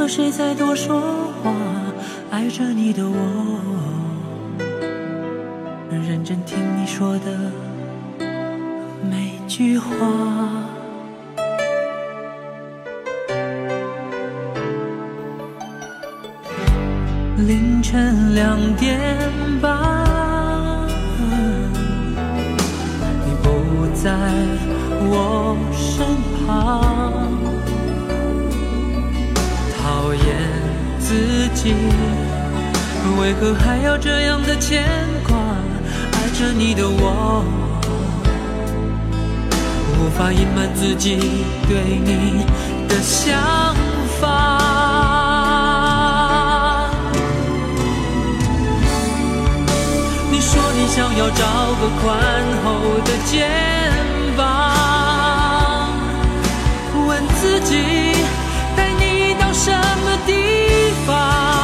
和谁在多说话爱着你的我。己为何还要这样的牵挂爱着你的我无法隐瞒自己对你的想法？你说你想要找个宽厚的肩膀问自己到什么地方？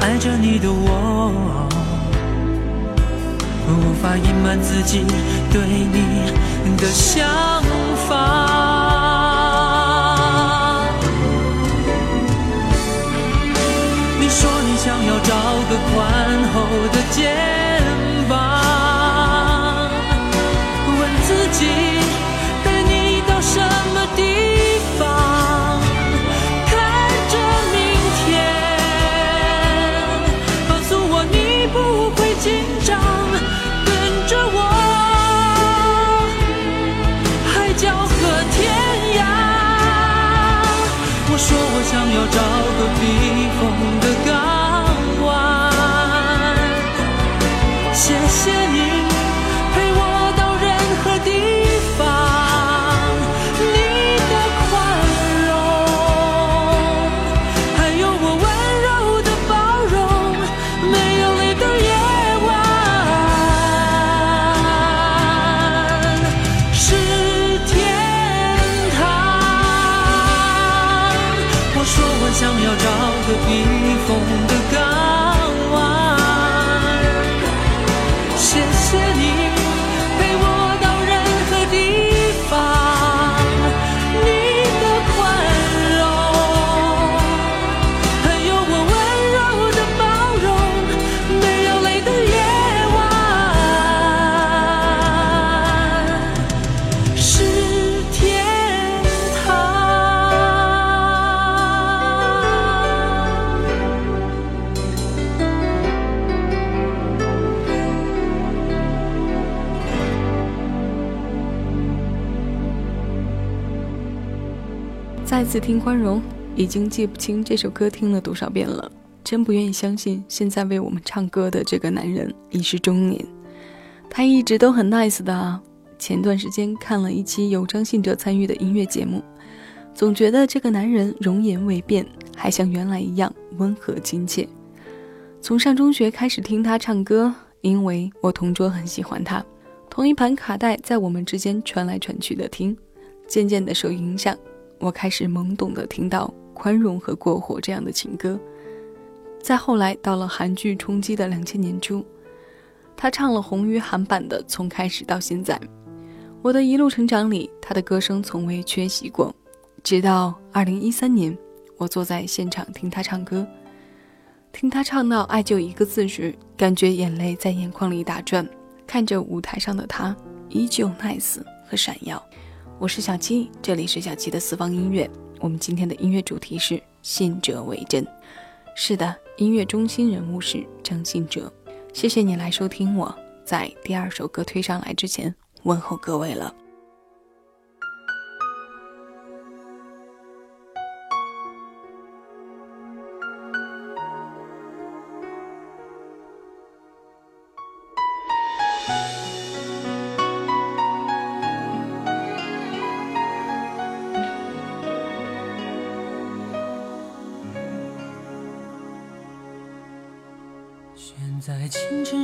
爱着你的我，无法隐瞒自己对你的想法。你说你想要找个宽厚的肩。再次听宽容已经记不清这首歌听了多少遍了。真不愿意相信现在为我们唱歌的这个男人已是中年。他一直都很 nice 的啊。前段时间看了一期有张信哲参与的音乐节目。总觉得这个男人容颜未变还像原来一样温和亲切。从上中学开始听他唱歌因为我同桌很喜欢他。同一盘卡带在我们之间传来传去的听。渐渐的受影响我开始懵懂的听到宽容和过火这样的情歌。再后来到了韩剧冲击的两千年初，他唱了红于韩版的《从开始到现在》。我的一路成长里，他的歌声从未缺席过。直到二零一三年，我坐在现场听他唱歌，听他唱到“爱就一个字”时，感觉眼泪在眼眶里打转。看着舞台上的他，依旧 nice 和闪耀。我是小七，这里是小七的私方音乐。我们今天的音乐主题是信者为真。是的。音乐中心人物是张信哲，谢谢你来收听我在第二首歌推上来之前问候各位了。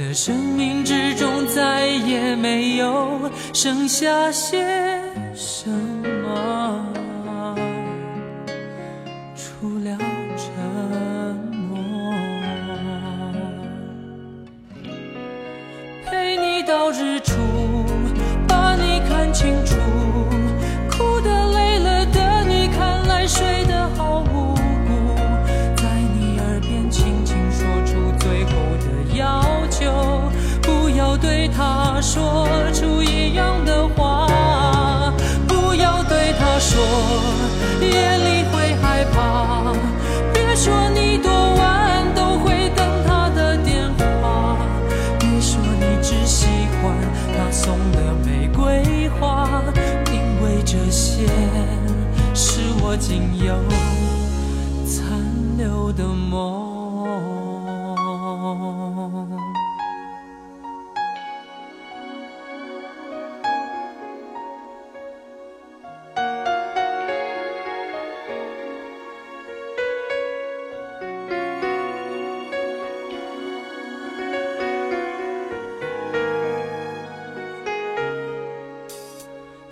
我的生命之中再也没有剩下些什么，除了沉默。陪你到日出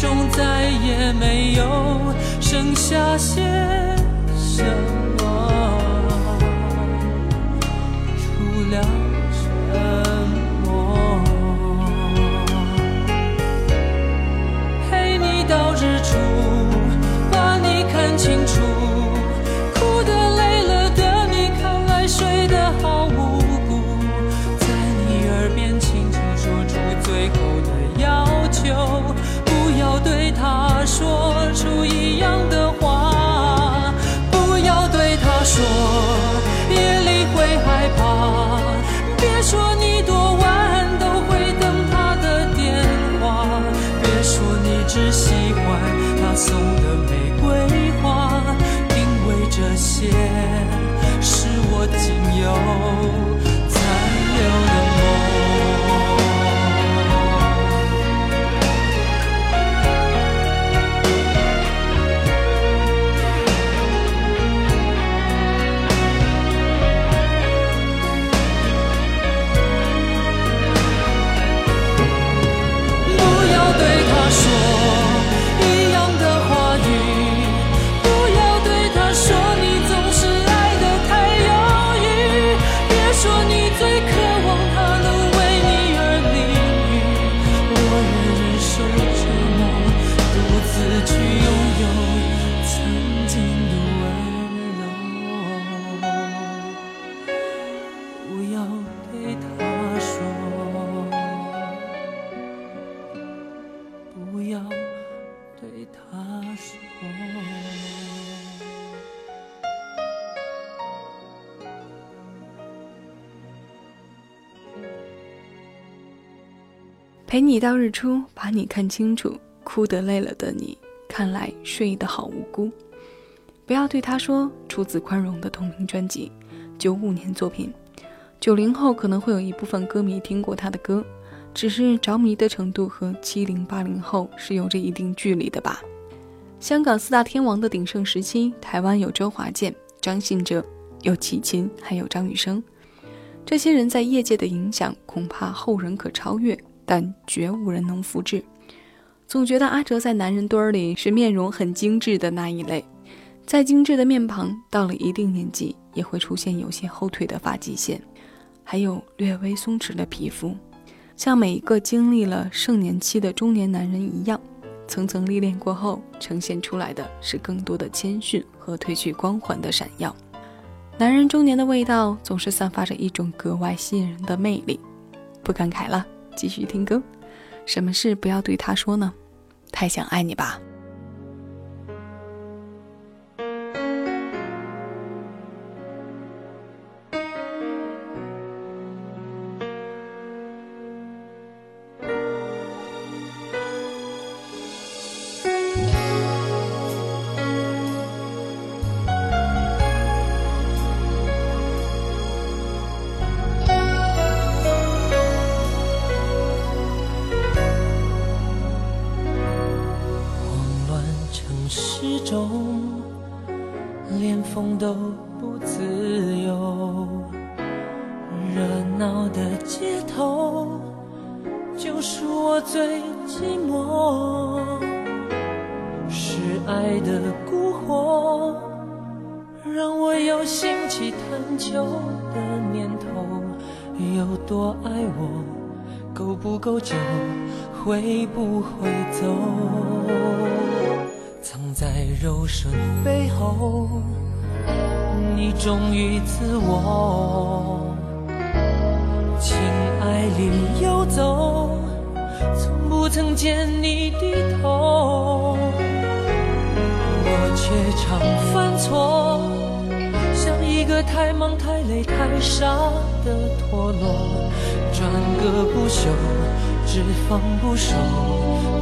中再也没有剩下些什么，除了些。陪你到日出，把你看清楚。哭得累了的你，看来睡得好无辜。不要对他说，出自宽容的同名专辑，九五年作品。九零后可能会有一部分歌迷听过他的歌，只是着迷的程度和七零八零后是有着一定距离的吧。香港四大天王的鼎盛时期，台湾有周华健、张信哲，有齐秦，还有张雨生。这些人在业界的影响，恐怕后人可超越。但绝无人能复制。总觉得阿哲在男人堆儿里是面容很精致的那一类，再精致的面庞，到了一定年纪也会出现有些后退的发际线，还有略微松弛的皮肤，像每一个经历了盛年期的中年男人一样，层层历练过后呈现出来的是更多的谦逊和褪去光环的闪耀。男人中年的味道总是散发着一种格外吸引人的魅力。不感慨了。继续听歌，什么事不要对他说呢？太想爱你吧。是我最寂寞是爱的蛊惑让我又兴起贪求。的念头有多爱我够不够久会不会走？藏在柔顺背后你忠于自我。情爱里游走。从不曾见你低头。我却常犯错，像一个太忙太累太傻的陀螺，转个不休。只放不收，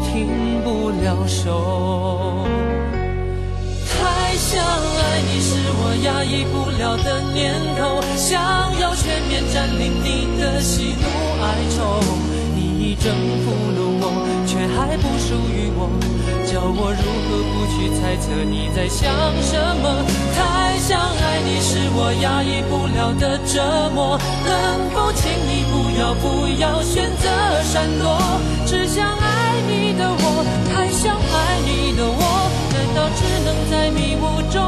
停不了手。太想爱你是我压抑不了的念头，想要全面占领你的喜怒哀愁。已征服了我，却还不属于我，叫我如何不去猜测你在想什么？太想爱你是我压抑不了的折磨，能否请你不要不要选择闪躲？只想爱你的我，太想爱你的我，难道只能在迷雾中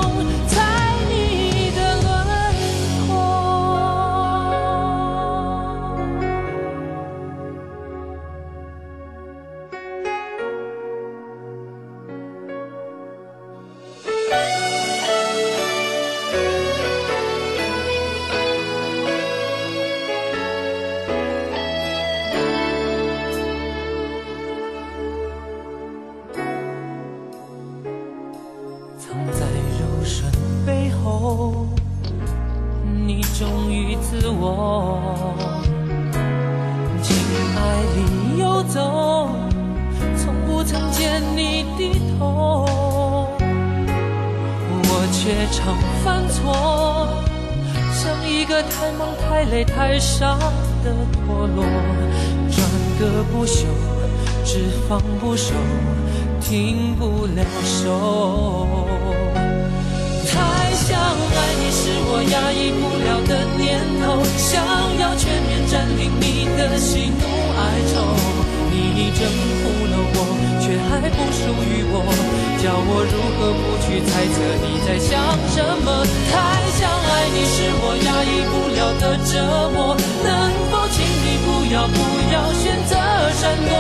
常犯错，像一个太忙太累太傻的陀螺，转个不休，只放不收，停不了手。太想爱你是我压抑不了的念头，想要全面占领你的喜怒哀愁。你已征服了我，却还不属于我，叫我如何不去猜测你在想什么？太想爱你是我压抑不了的折磨，能否请你不要不要选择闪躲？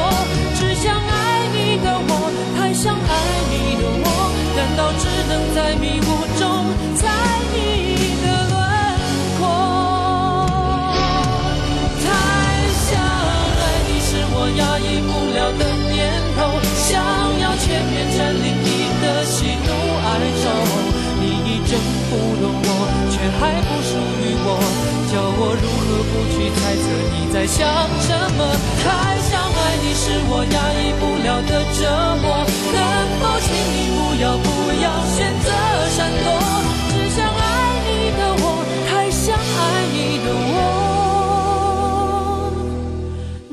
只想爱你的我，太想爱你的我，难道只能在迷雾中猜你的轮廓？太想爱你是我？压抑不还不属于我叫我如何不去猜测你在想什么？太想爱你是我压抑不了的折磨能否请你不要不要选择闪躲只想爱你的我太想爱你的我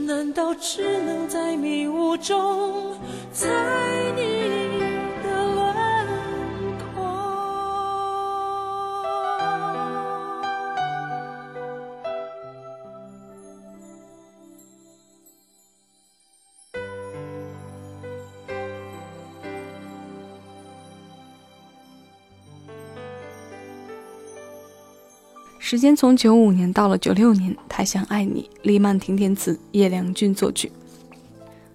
难道只能在迷雾中猜你时间从九五年到了九六年，《太想爱你》，李曼婷填词，叶良君作曲。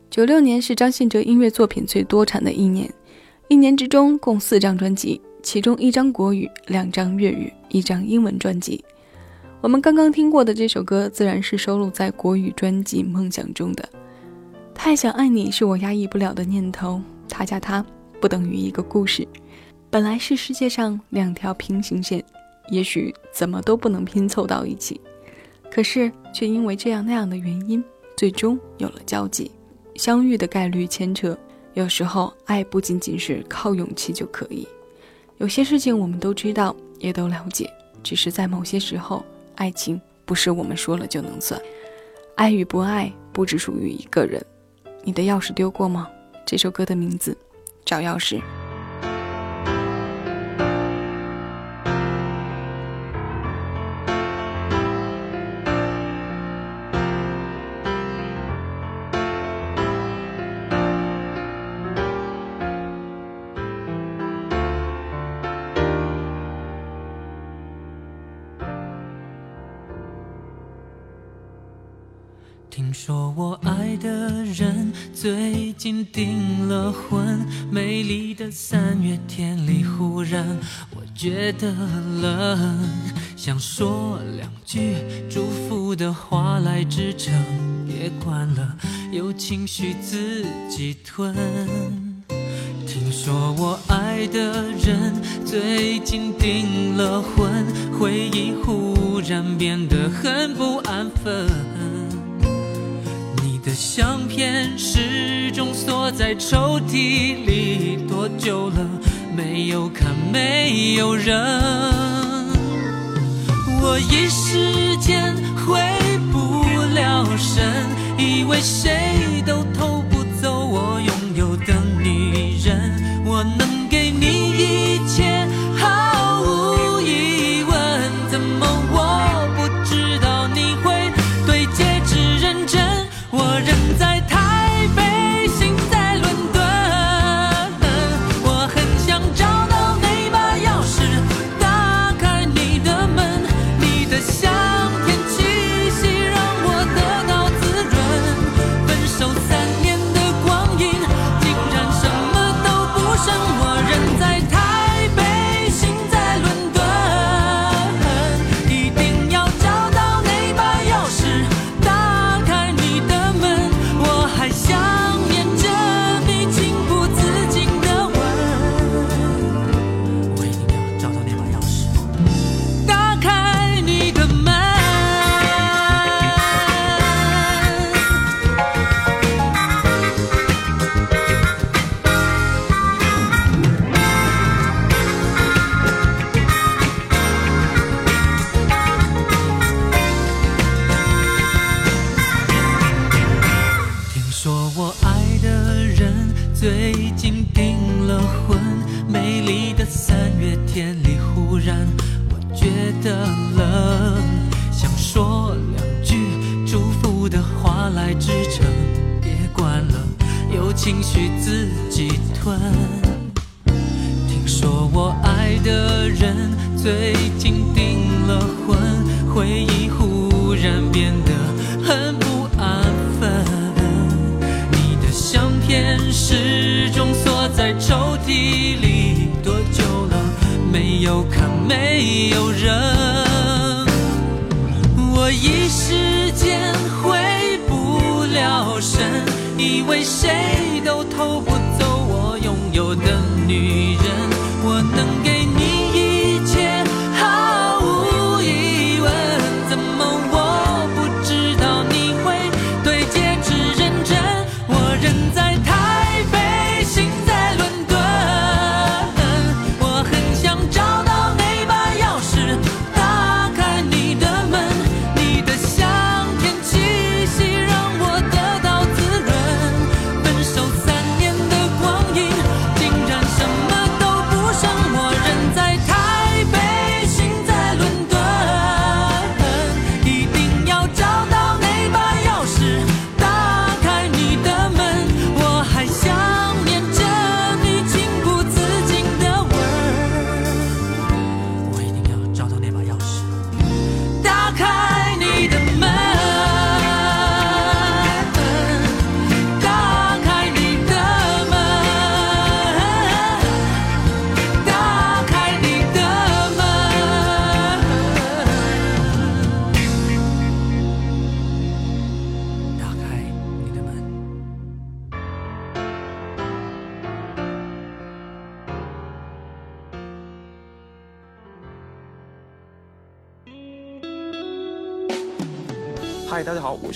九六年是张信哲音乐作品最多产的一年，一年之中共四张专辑，其中一张国语，两张粤语，一张英文专辑。我们刚刚听过的这首歌，自然是收录在国语专辑《梦想》中的。太想爱你是我压抑不了的念头，他加他不等于一个故事，本来是世界上两条平行线。也许怎么都不能拼凑到一起，可是却因为这样那样的原因，最终有了交集。相遇的概率牵扯，有时候爱不仅仅是靠勇气就可以。有些事情我们都知道，也都了解，只是在某些时候，爱情不是我们说了就能算。爱与不爱不只属于一个人。你的钥匙丢过吗？这首歌的名字，找钥匙。说我爱的人最近订了婚，美丽的三月天里，忽然我觉得冷，想说两句祝福的话来支撑，别管了，有情绪自己吞。听说我爱的人最近订了婚，回忆忽然变得很不安分。的相片始终锁在抽屉里，多久了没有看，没有人。我一时间回不了神，以为谁都偷不走我拥有的女人，我能情绪自己吞。听说我爱的人最近订了婚，回忆忽然变得很不安分。你的相片始终锁在抽屉里，多久了没有看，没有人。so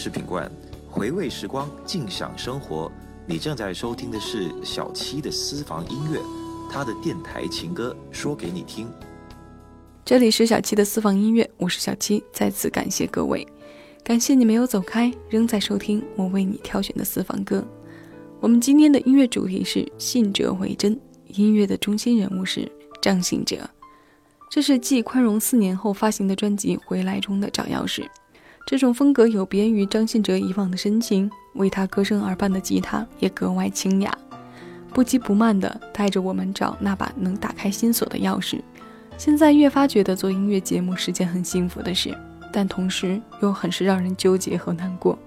大家好，我是品冠。回味时光，尽享生活。你正在收听的是小七的私房音乐，他的电台情歌说给你听。这里是小七的私房音乐，我是小七，再次感谢各位，感谢你没有走开，仍在收听我为你挑选的私房歌。我们今天的音乐主题是信者为真，音乐的中心人物是张信哲。这是继宽容四年后发行的专辑《回来》中的找钥匙。这种风格有别于张信哲以往的深情，为他歌声而伴的吉他也格外清雅，不急不慢地带着我们找那把能打开心锁的钥匙。现在越发觉得做音乐节目是件很幸福的事，但同时又很是让人纠结和难过，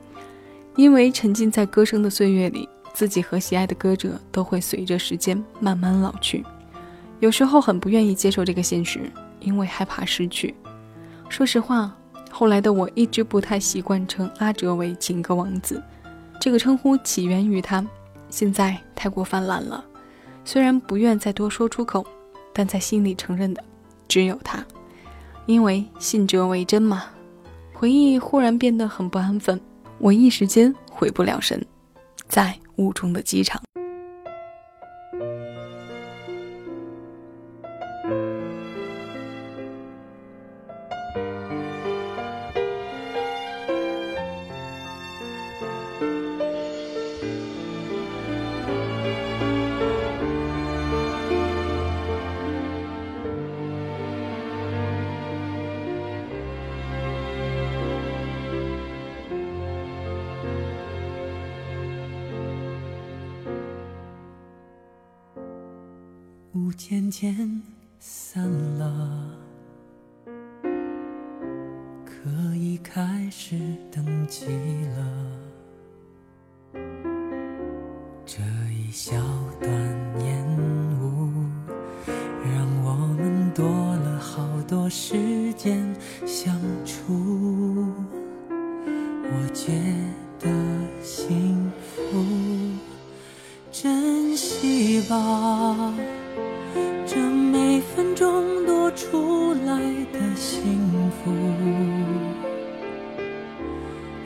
因为沉浸在歌声的岁月里。自己和喜爱的歌者都会随着时间慢慢老去，有时候很不愿意接受这个现实，因为害怕失去。说实话，后来的我一直不太习惯称阿哲为情歌王子，这个称呼起源于他，现在太过泛滥了。虽然不愿再多说出口，但在心里承认的只有他，因为信哲为真嘛。回忆忽然变得很不安分，我一时间回不了神，在。雾中的机场。渐散了，可以开始登机了。这一小段烟雾，让我们多了好多时间相处。我觉得幸福，珍惜吧。出来的幸福，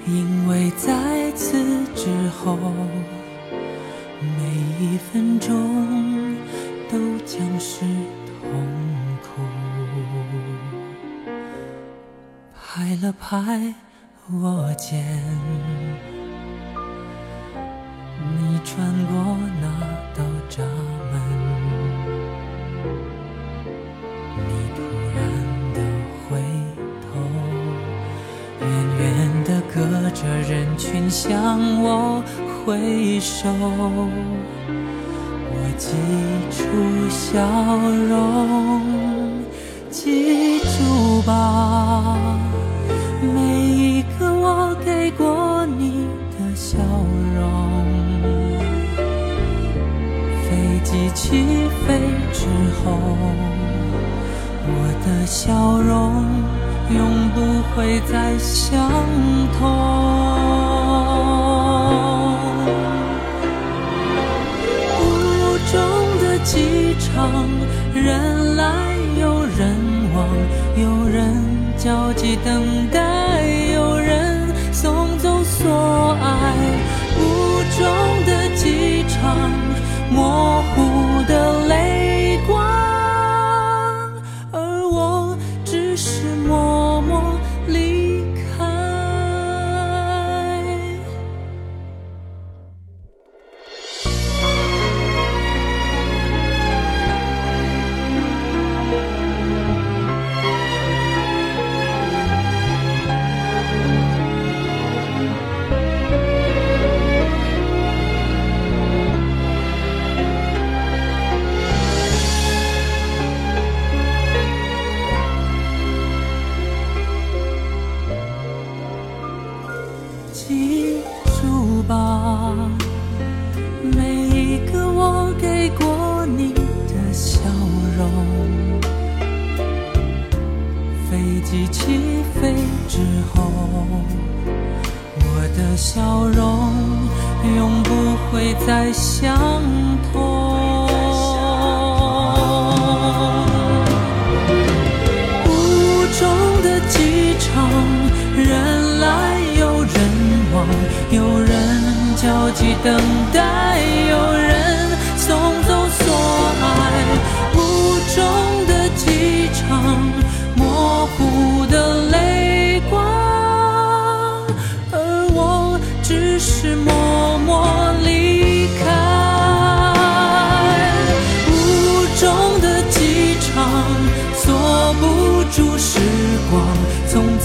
因为在此之后，每一分钟都将是痛苦。拍了拍我肩，你穿过着人群向我挥手，我挤出笑容，记住吧，每一个我给过你的笑容。飞机起飞之后，我的笑容。永不会再相同。雾中的机场，人来有人往，有人焦急等待，有人送走所爱。雾中的机场，模糊的泪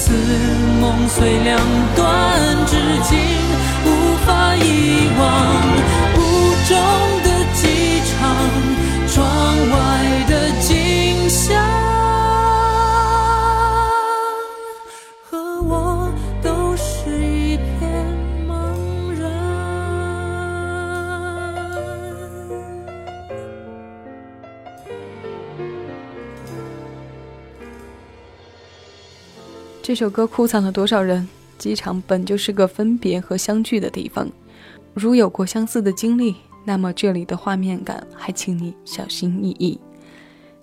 似梦碎两段，至今这首歌哭惨了多少人？机场本就是个分别和相聚的地方，如有过相似的经历，那么这里的画面感还请你小心翼翼。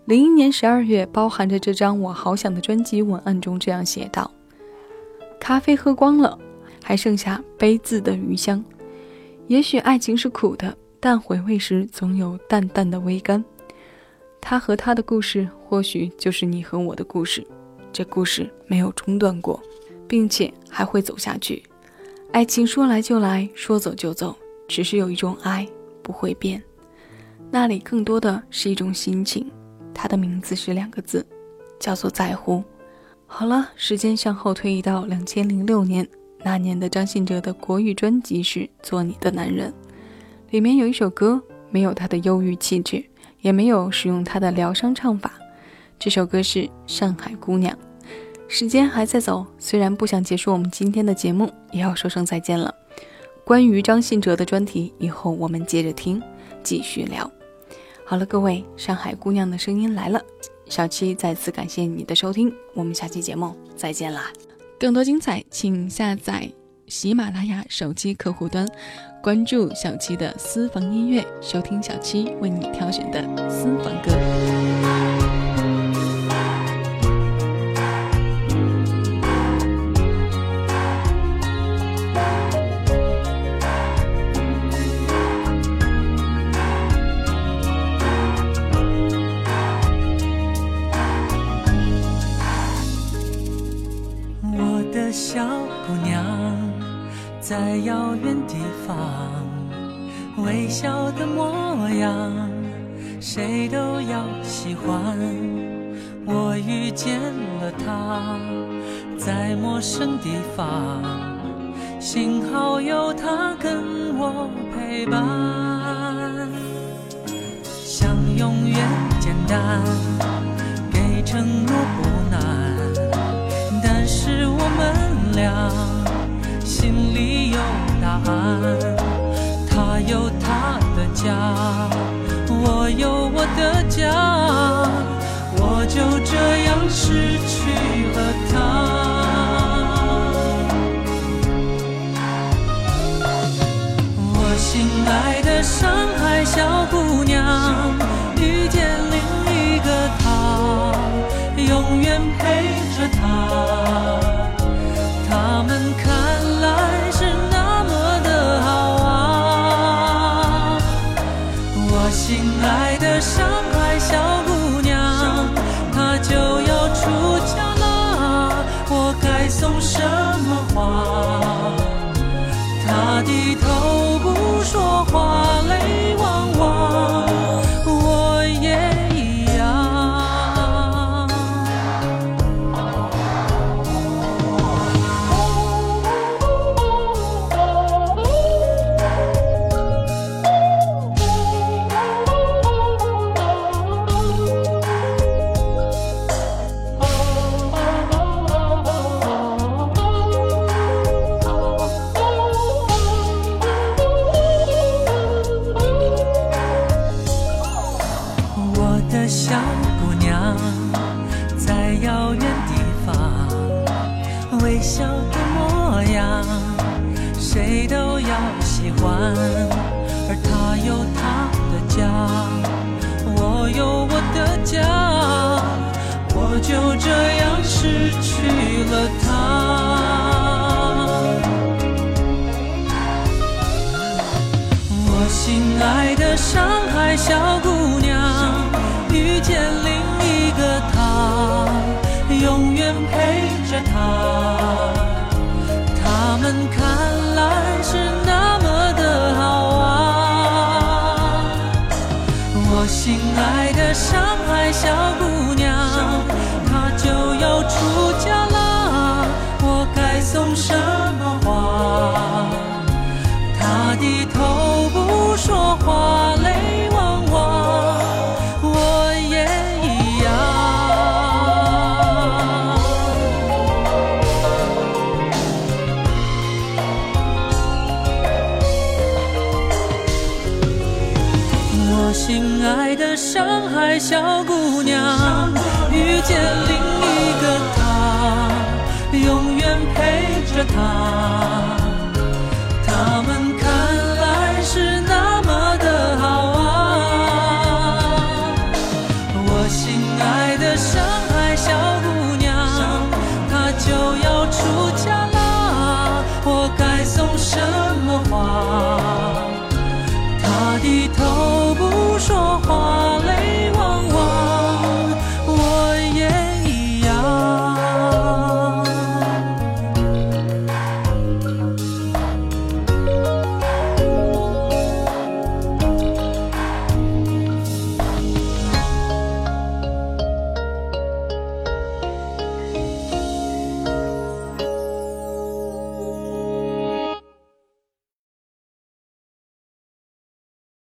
零一年十二月，包含着这张《我好想》的专辑文案中这样写道：“咖啡喝光了，还剩下杯子的余香。也许爱情是苦的，但回味时总有淡淡的微甘。他和他的故事，或许就是你和我的故事。这故事没有中断过，并且还会走下去。爱情说来就来，说走就走，只是有一种爱不会变，那里更多的是一种心情。它的名字是两个字，叫做在乎。好了，时间向后推移到两千零六年，那年的张信哲的国语专辑是《做你的男人》，里面有一首歌，没有他的忧郁气质，也没有使用他的疗伤唱法。这首歌是《上海姑娘》。时间还在走，虽然不想结束我们今天的节目，也要说声再见了。关于张信哲的专题，以后我们接着听，继续聊。好了，各位，上海姑娘的声音来了。小七再次感谢你的收听，我们下期节目再见啦！更多精彩，请下载喜马拉雅手机客户端，关注小七的私房音乐，收听小七为你挑选的私房歌。方，微笑的模样，谁都要喜欢。我遇见了她，在陌生地方，幸好有她跟我陪伴。想永远简单，给承诺不难。但是我们俩心里有答案，他有他的家，我有我的家，我就这样失去了他。我心爱的上海小姑娘，遇见另一个他，永远陪着他。微笑的模样，谁都要喜欢。而他有他的家，我有我的家，我就这样失去了他。我。心爱的上海小姑娘，遇见另一个他，永远陪着她。他们看来是那么的好啊！我心爱的上海小姑娘，她就要出嫁了，我该送什么花？她低头不说话，亲爱的上海小姑娘，遇见另一个他，永远陪着她。他们